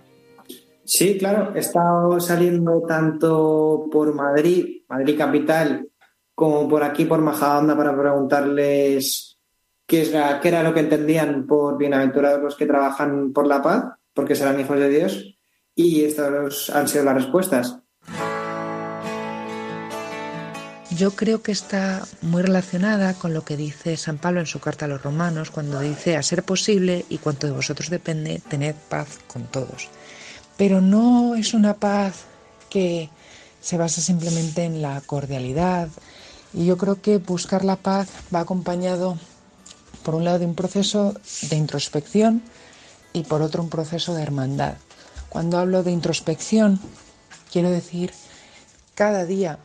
Sí, claro, he estado saliendo tanto por Madrid, Madrid capital, como por aquí, por Majadahonda, para preguntarles qué, es la, qué era lo que entendían por bienaventurados los que trabajan por la paz, porque serán hijos de Dios, y estas han sido las respuestas. Yo creo que está muy relacionada con lo que dice San Pablo en su carta a los romanos, cuando dice, a ser posible y cuanto de vosotros depende, tened paz con todos. Pero no es una paz que se basa simplemente en la cordialidad. Y yo creo que buscar la paz va acompañado, por un lado, de un proceso de introspección y por otro, un proceso de hermandad. Cuando hablo de introspección, quiero decir cada día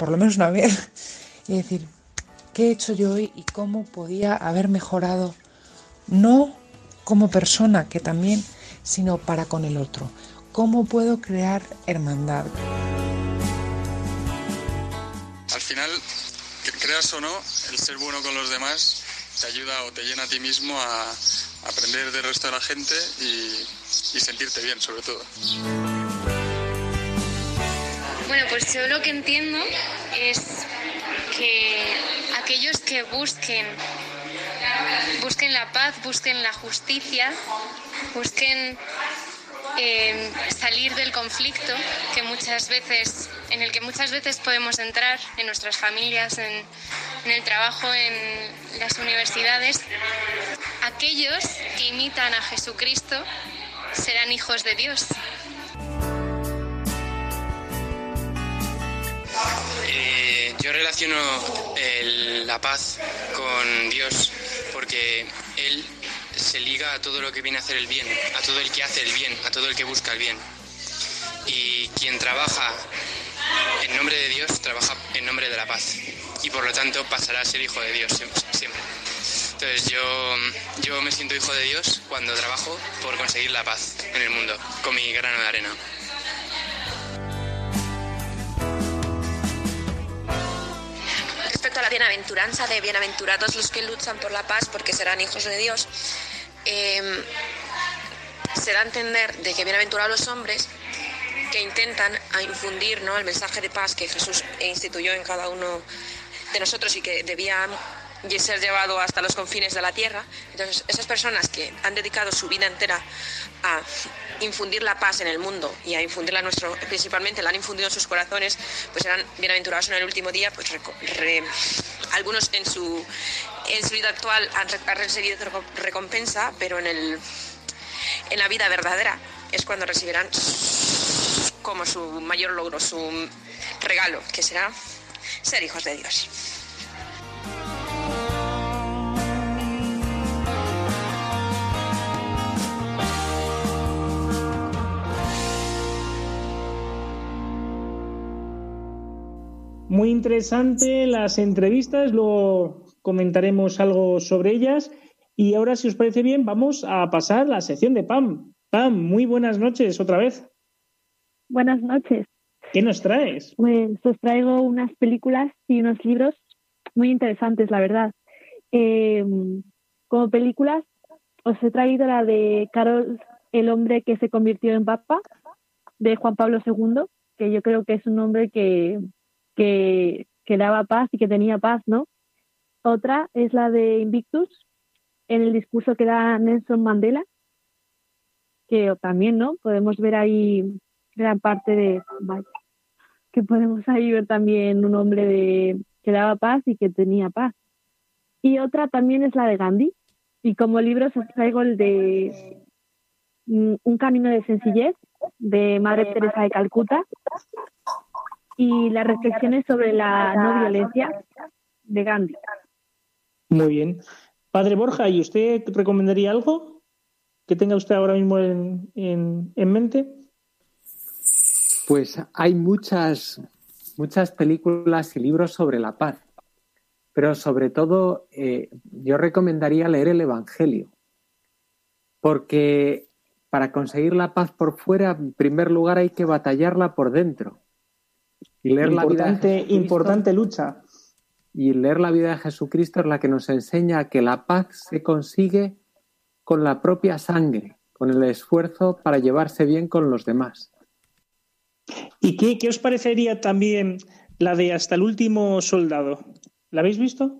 por lo menos una vez, y decir, ¿qué he hecho yo hoy y cómo podía haber mejorado? No como persona, que también, sino para con el otro. ¿Cómo puedo crear hermandad? Al final, creas o no, el ser bueno con los demás te ayuda o te llena a ti mismo a aprender del resto de la gente y, y sentirte bien, sobre todo. Bueno, pues yo lo que entiendo es que aquellos que busquen busquen la paz, busquen la justicia, busquen eh, salir del conflicto que muchas veces, en el que muchas veces podemos entrar en nuestras familias, en, en el trabajo, en las universidades. Aquellos que imitan a Jesucristo serán hijos de Dios. Eh, yo relaciono la paz con Dios porque Él se liga a todo lo que viene a hacer el bien, a todo el que hace el bien, a todo el que busca el bien. Y quien trabaja en nombre de Dios, trabaja en nombre de la paz. Y por lo tanto pasará a ser hijo de Dios siempre. Entonces yo, yo me siento hijo de Dios cuando trabajo por conseguir la paz en el mundo, con mi grano de arena. respecto a la bienaventuranza de bienaventurados los que luchan por la paz porque serán hijos de Dios, eh, se da a entender de que bienaventurados los hombres que intentan infundir ¿no? el mensaje de paz que Jesús instituyó en cada uno de nosotros y que debía ser llevado hasta los confines de la tierra. Entonces, esas personas que han dedicado su vida entera a infundir la paz en el mundo y a infundirla nuestro, principalmente la han infundido en sus corazones, pues serán bienaventurados en el último día, pues algunos en su, en su vida actual han, recibido recompensa, pero en, el, en la vida verdadera es cuando recibirán como su mayor logro, su regalo, que será ser hijos de Dios. Muy interesante las entrevistas, luego comentaremos algo sobre ellas. Y ahora, si os parece bien, vamos a pasar a la sección de Pam. Pam, muy buenas noches otra vez. Buenas noches. ¿Qué nos traes? Pues os traigo unas películas y unos libros muy interesantes, la verdad. Eh, como películas, os he traído la de Carol, el hombre que se convirtió en papa, de Juan Pablo II, que yo creo que es un hombre que que, daba paz y que tenía paz, ¿no? Otra es la de Invictus, en el discurso que da Nelson Mandela, que también, ¿no? Podemos ver ahí gran parte de, que podemos ahí ver también un hombre de, que daba paz y que tenía paz. Y otra también es la de Gandhi, y como libro os traigo el de mm, Un camino de sencillez, de Madre Teresa de Calcuta, y las reflexiones sobre la no violencia de Gandhi. Muy bien. Padre Borja, ¿y usted recomendaría algo que tenga usted ahora mismo en, en, mente? Pues hay muchas, muchas películas y libros sobre la paz, pero sobre todo eh, yo recomendaría leer el Evangelio, porque para conseguir la paz por fuera, en primer lugar hay que batallarla por dentro. Y leer importante, la vida importante lucha. Y leer la vida de Jesucristo es la que nos enseña que la paz se consigue con la propia sangre, con el esfuerzo para llevarse bien con los demás. ¿Y qué, qué os parecería también la de Hasta el último soldado? ¿La habéis visto?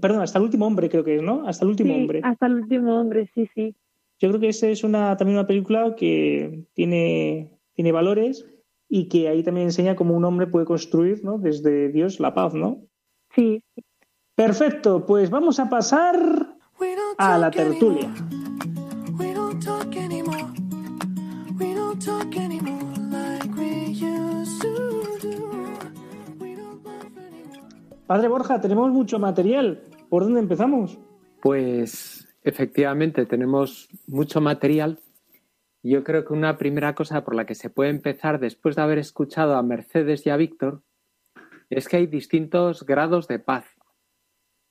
perdón, hasta el último hombre creo que es, ¿no? Hasta el último Sí, hombre. hasta el último hombre, sí, sí. Yo creo que esa es una, también una película que tiene, tiene valores y que ahí también enseña cómo un hombre puede construir, ¿no? Desde Dios la paz, ¿no? Sí. Perfecto, pues vamos a pasar a la tertulia. We don't talk anymore. We don't talk anymore like we used to do. We don't laugh anymore. Padre Borja, tenemos mucho material. ¿Por dónde empezamos? Pues efectivamente tenemos mucho material. Yo creo que una primera cosa por la que se puede empezar después de haber escuchado a Mercedes y a Víctor es que hay distintos grados de paz.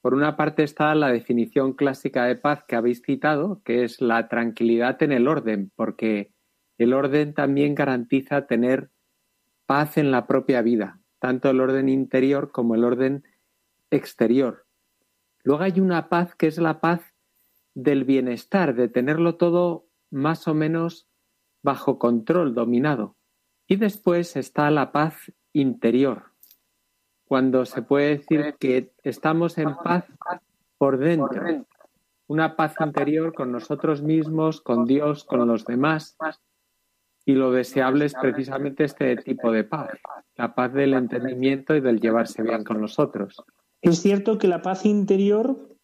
Por una parte está la definición clásica de paz que habéis citado, que es la tranquilidad en el orden, porque el orden también garantiza tener paz en la propia vida, tanto el orden interior como el orden exterior. Luego hay una paz que es la paz del bienestar, de tenerlo todo más o menos bajo control, dominado. Y después está la paz interior, cuando se puede decir que estamos en paz por dentro, una paz interior con nosotros mismos, con Dios, con los demás. Y lo deseable es precisamente este tipo de paz, la paz del entendimiento y del llevarse bien con los otros. Es cierto que la paz interior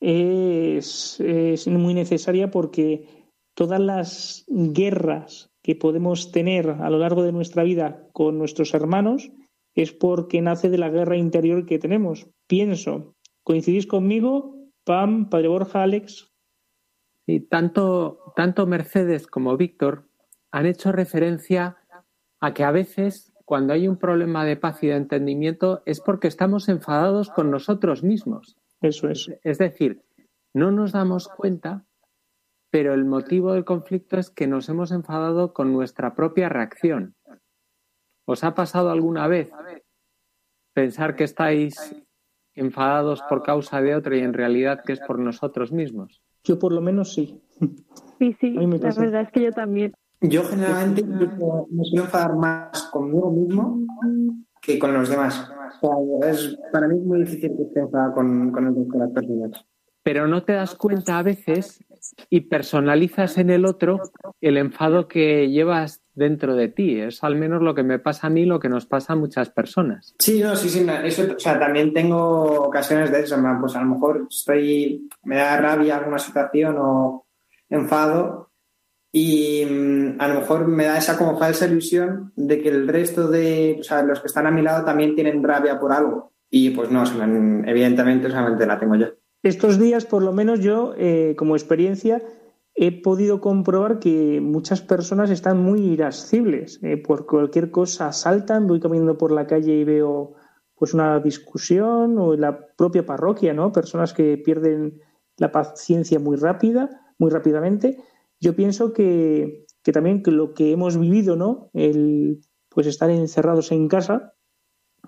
es, es muy necesaria porque todas las guerras que podemos tener a lo largo de nuestra vida con nuestros hermanos es porque nace de la guerra interior que tenemos. Pienso, ¿coincidís conmigo? Pam, Padre Borja, Alex. Y tanto, tanto Mercedes como Víctor han hecho referencia a que a veces cuando hay un problema de paz y de entendimiento es porque estamos enfadados con nosotros mismos. Eso es. Es decir, no nos damos cuenta, pero el motivo del conflicto es que nos hemos enfadado con nuestra propia reacción. ¿Os ha pasado alguna vez pensar que estáis enfadados por causa de otro y en realidad que es por nosotros mismos? Yo por lo menos sí. Sí, sí, la verdad es que yo también. Yo generalmente me suelo enfadar más conmigo mismo que con los demás. O sea, es, para mí es muy difícil que esté enfadado con, con el resto de las personas. Pero no te das cuenta a veces y personalizas en el otro el enfado que llevas dentro de ti. Es al menos lo que me pasa a mí, lo que nos pasa a muchas personas. Sí, no, sí, sí. Eso, o sea, también tengo ocasiones de eso. Pues a lo mejor estoy, me da rabia alguna situación o enfado y mm, a lo mejor me da esa como falsa ilusión de que el resto de, o sea, los que están a mi lado también tienen rabia por algo. Y pues no, evidentemente solamente la tengo yo. Estos días, por lo menos yo, eh, como experiencia, he podido comprobar que muchas personas están muy irascibles. eh, por cualquier cosa saltan, voy caminando por la calle y veo pues una discusión o en la propia parroquia, ¿no? Personas que pierden la paciencia muy rápida, muy rápidamente. Yo pienso que, que también que lo que hemos vivido, ¿no? El pues estar encerrados en casa,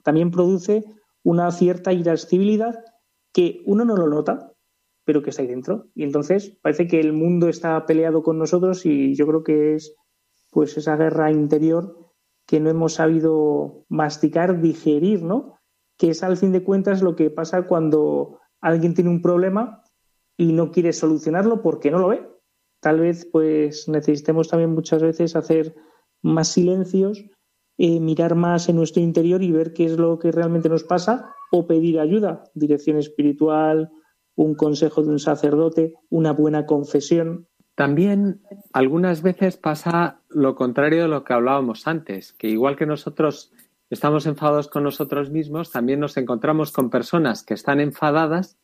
también produce una cierta irascibilidad que uno no lo nota, pero que está ahí dentro. Y entonces parece que el mundo está peleado con nosotros y yo creo que es pues esa guerra interior que no hemos sabido masticar, digerir, ¿no? Que es al fin de cuentas lo que pasa cuando alguien tiene un problema y no quiere solucionarlo porque no lo ve. Tal vez pues necesitemos también muchas veces hacer más silencios, eh, mirar más en nuestro interior y ver qué es lo que realmente nos pasa o pedir ayuda, dirección espiritual, un consejo de un sacerdote, una buena confesión. También algunas veces pasa lo contrario de lo que hablábamos antes, que igual que nosotros estamos enfadados con nosotros mismos, también nos encontramos con personas que están enfadadas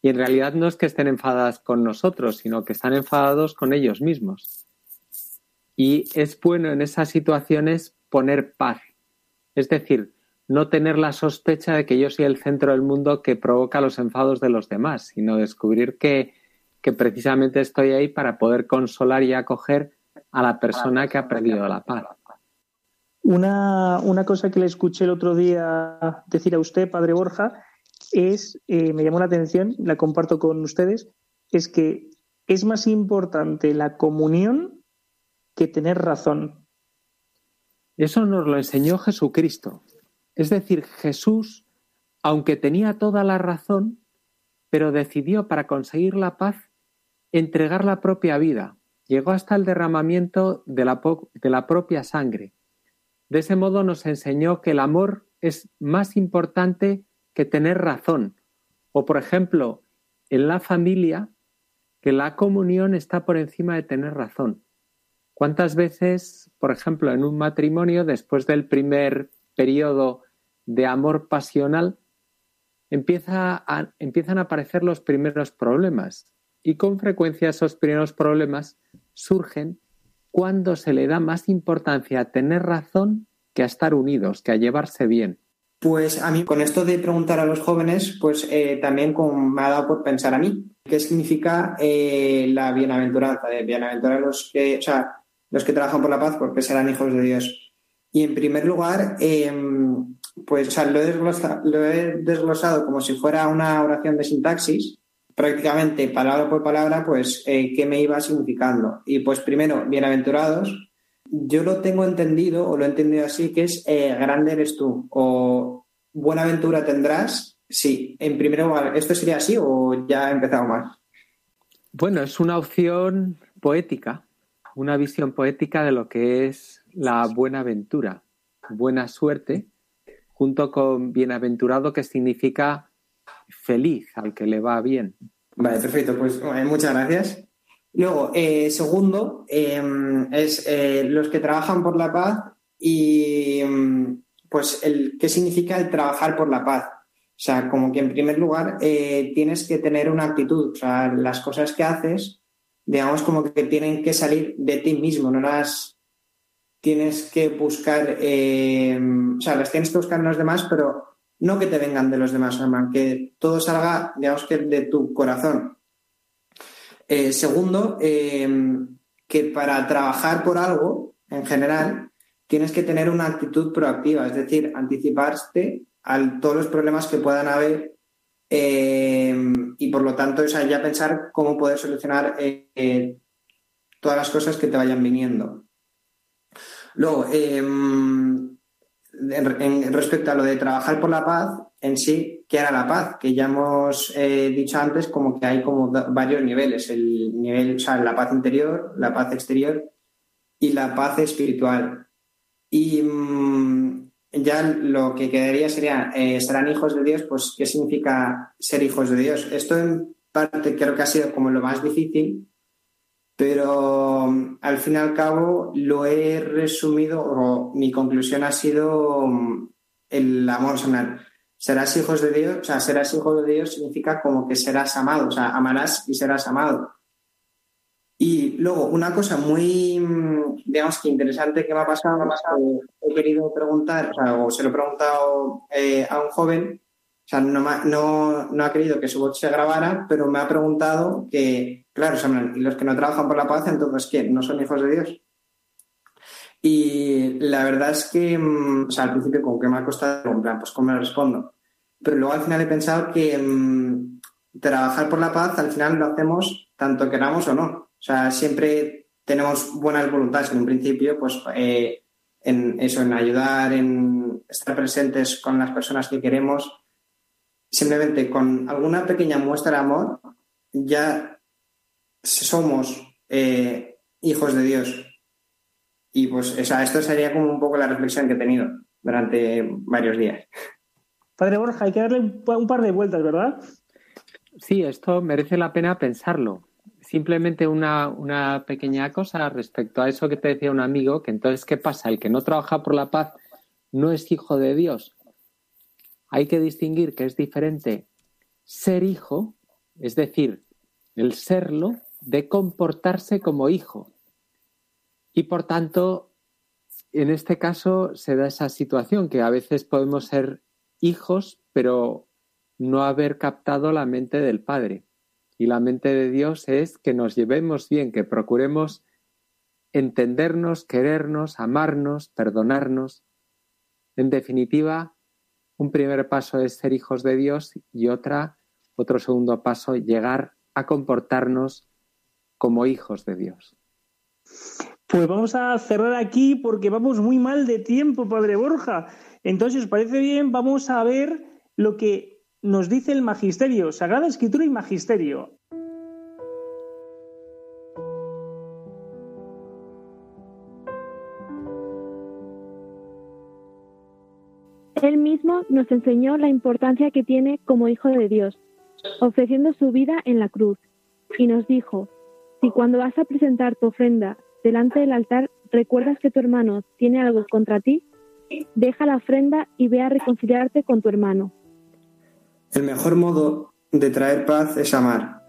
y en realidad no es que estén enfadadas con nosotros, sino que están enfadados con ellos mismos. Y es bueno en esas situaciones poner paz, es decir, no tener la sospecha de que yo soy el centro del mundo que provoca los enfados de los demás, sino descubrir que, que precisamente estoy ahí para poder consolar y acoger a la persona que ha perdido la paz. Una, una cosa que le escuché el otro día decir a usted, padre Borja, es, eh, me llamó la atención, la comparto con ustedes, es que es más importante la comunión que tener razón. Eso nos lo enseñó Jesucristo. Es decir, Jesús, aunque tenía toda la razón, pero decidió para conseguir la paz entregar la propia vida. Llegó hasta el derramamiento de la, propia sangre. De ese modo nos enseñó que el amor es más importante que tener razón. O, por ejemplo, en la familia, que la comunión está por encima de tener razón. ¿Cuántas veces, por ejemplo, en un matrimonio, después del primer periodo de amor pasional, empieza empiezan a aparecer los primeros problemas? Y con frecuencia esos primeros problemas surgen cuando se le da más importancia a tener razón que a estar unidos, que a llevarse bien. Pues a mí, con esto de preguntar a los jóvenes, pues eh, también me ha dado por pensar a mí, ¿qué significa eh, la bienaventuranza? De bienaventurar los que, o sea, los que trabajan por la paz, porque serán hijos de Dios. Y en primer lugar, em, pues lo, he desglosado, como si fuera una oración de sintaxis, prácticamente palabra por palabra, pues eh, qué me iba significando. Y pues primero, bienaventurados, yo lo tengo entendido o lo he entendido así, que es eh, grande eres tú o buena aventura tendrás. Sí, en primer lugar, ¿esto sería así o ya he empezado más? Bueno, es una opción poética, una visión poética de lo que es la buena aventura, buena suerte, junto con bienaventurado que significa feliz, al que le va bien. Vale, perfecto. Pues muchas gracias. Luego, eh, segundo, em, es eh, los que trabajan por la paz y em, pues el, qué significa el trabajar por la paz. O sea, como que en primer lugar eh, tienes que tener una actitud, o sea, las cosas que haces, digamos como que tienen que salir de ti mismo, no las tienes que buscar, em, o sea, las tienes que buscar en los demás, pero no que te vengan de los demás, hermano, que todo salga, digamos que de tu corazón. Eh, segundo, em, que para trabajar por algo, en general, tienes que tener una actitud proactiva, es decir, anticiparte a todos los problemas que puedan haber y por lo tanto, ya pensar cómo poder solucionar eh, eh, todas las cosas que te vayan viniendo. Luego, em, en, respecto a lo de trabajar por la paz, en sí, ¿qué era la paz? Que ya hemos eh, dicho antes como que hay como varios niveles, el nivel, o sea, la paz interior, la paz exterior y la paz espiritual. Y mm, ya lo que quedaría sería, eh, ¿serán hijos de Dios? Pues, ¿qué significa ser hijos de Dios? Esto en parte creo que ha sido como lo más difícil, pero mm, al fin y al cabo lo he resumido, o mi conclusión ha sido mm, el amor sonar. Serás hijos de Dios, o sea, serás hijo de Dios significa como que serás amado, o sea, amarás y serás amado. Y luego, una cosa muy, mm, digamos que interesante que me ha pasado, me he querido preguntar, o, sea, o se lo he preguntado eh, a un joven, o sea, no, no, ha querido que su voz se grabara, pero me ha preguntado que, claro, y los que no trabajan por la paz, entonces, ¿qué? ¿No son hijos de Dios? Y la verdad es que, mm, o sea, al principio como que me ha costado, en plan, pues cómo me respondo. Pero luego al final he pensado que mm, trabajar por la paz al final lo hacemos tanto queramos o no. O sea, siempre tenemos buenas voluntades en un principio, pues eh, en eso, en ayudar, en estar presentes con las personas que queremos, simplemente con alguna pequeña muestra de amor, ya somos eh, hijos de Dios. Y pues o sea, esto sería como un poco la reflexión que he tenido durante varios días. Padre Borja, hay que darle un par de vueltas, ¿verdad? Sí, esto merece la pena pensarlo. Simplemente una, una pequeña cosa respecto a eso que te decía un amigo, que entonces, ¿qué pasa? El que no trabaja por la paz no es hijo de Dios hay que distinguir que es diferente ser hijo, es decir, el serlo, de comportarse como hijo. Y por tanto, en este caso se da esa situación que a veces podemos ser hijos, pero no haber captado la mente del Padre. Y la mente de Dios es que nos llevemos bien, que procuremos entendernos, querernos, amarnos, perdonarnos. En definitiva, un primer paso es ser hijos de Dios y otra, otro segundo paso, llegar a comportarnos como hijos de Dios. Pues vamos a cerrar aquí porque vamos muy mal de tiempo, Padre Borja. Entonces, ¿os parece bien? Vamos a ver lo que nos dice el Magisterio, Sagrada Escritura y Magisterio. Él mismo nos enseñó la importancia que tiene como Hijo de Dios, ofreciendo su vida en la cruz, y nos dijo, si cuando vas a presentar tu ofrenda delante del altar recuerdas que tu hermano tiene algo contra ti, deja la ofrenda y ve a reconciliarte con tu hermano. El mejor modo de traer paz es amar.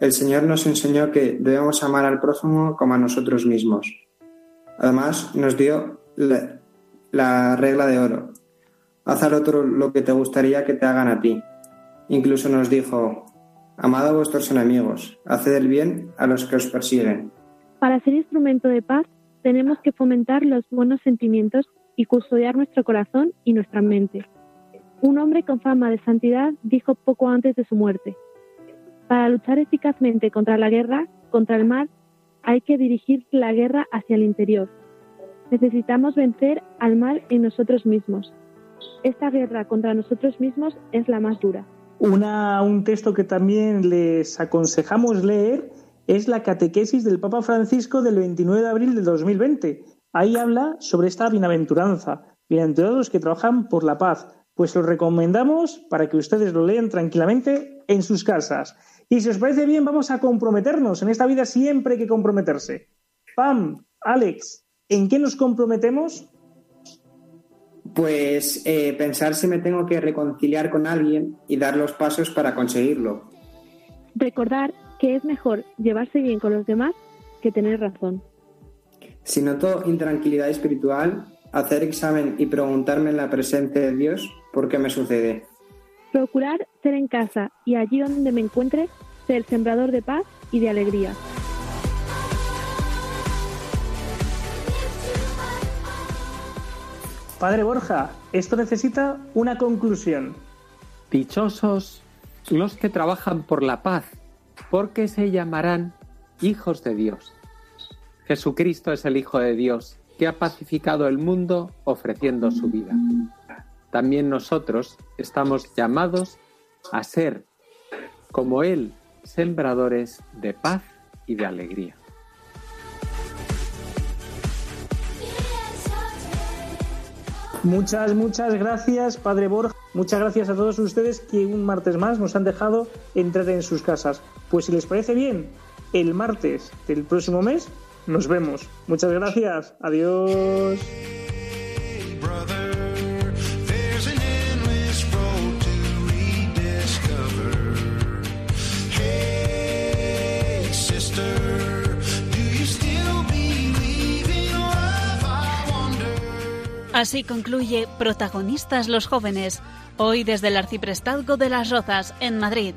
El Señor nos enseñó que debemos amar al prójimo como a nosotros mismos. Además, nos dio la, la regla de oro. Haz al otro lo que te gustaría que te hagan a ti. Incluso nos dijo, amad a vuestros enemigos, haced el bien a los que os persiguen. Para ser instrumento de paz, tenemos que fomentar los buenos sentimientos y custodiar nuestro corazón y nuestra mente. Un hombre con fama de santidad dijo poco antes de su muerte, para luchar eficazmente contra la guerra, contra el mal, hay que dirigir la guerra hacia el interior. Necesitamos vencer al mal en nosotros mismos. Esta guerra contra nosotros mismos es la más dura. Un texto que también les aconsejamos leer es la catequesis del Papa Francisco del 29 de abril de 2020. Ahí habla sobre esta bienaventuranza, bienaventurados que trabajan por la paz. Pues lo recomendamos para que ustedes lo lean tranquilamente en sus casas. Y si os parece bien, vamos a comprometernos. En esta vida siempre hay que comprometerse. Pam, Alex, ¿en qué nos comprometemos? Pues eh, pensar si me tengo que reconciliar con alguien y dar los pasos para conseguirlo. Recordar que es mejor llevarse bien con los demás que tener razón. Si noto intranquilidad espiritual, hacer examen y preguntarme en la presencia de Dios por qué me sucede. Procurar ser en casa y allí donde me encuentre, ser sembrador de paz y de alegría. Padre Borja, esto necesita una conclusión. Dichosos los que trabajan por la paz, porque se llamarán hijos de Dios. Jesucristo es el Hijo de Dios, que ha pacificado el mundo ofreciendo su vida. También nosotros estamos llamados a ser, como Él, sembradores de paz y de alegría. Muchas, muchas gracias, Padre Borja. Muchas gracias a todos ustedes que un martes más nos han dejado entrar en sus casas. Pues si les parece bien, el martes del próximo mes nos vemos. Muchas gracias. Adiós. Así concluye Protagonistas los jóvenes, hoy desde el Arciprestazgo de las Rozas, en Madrid.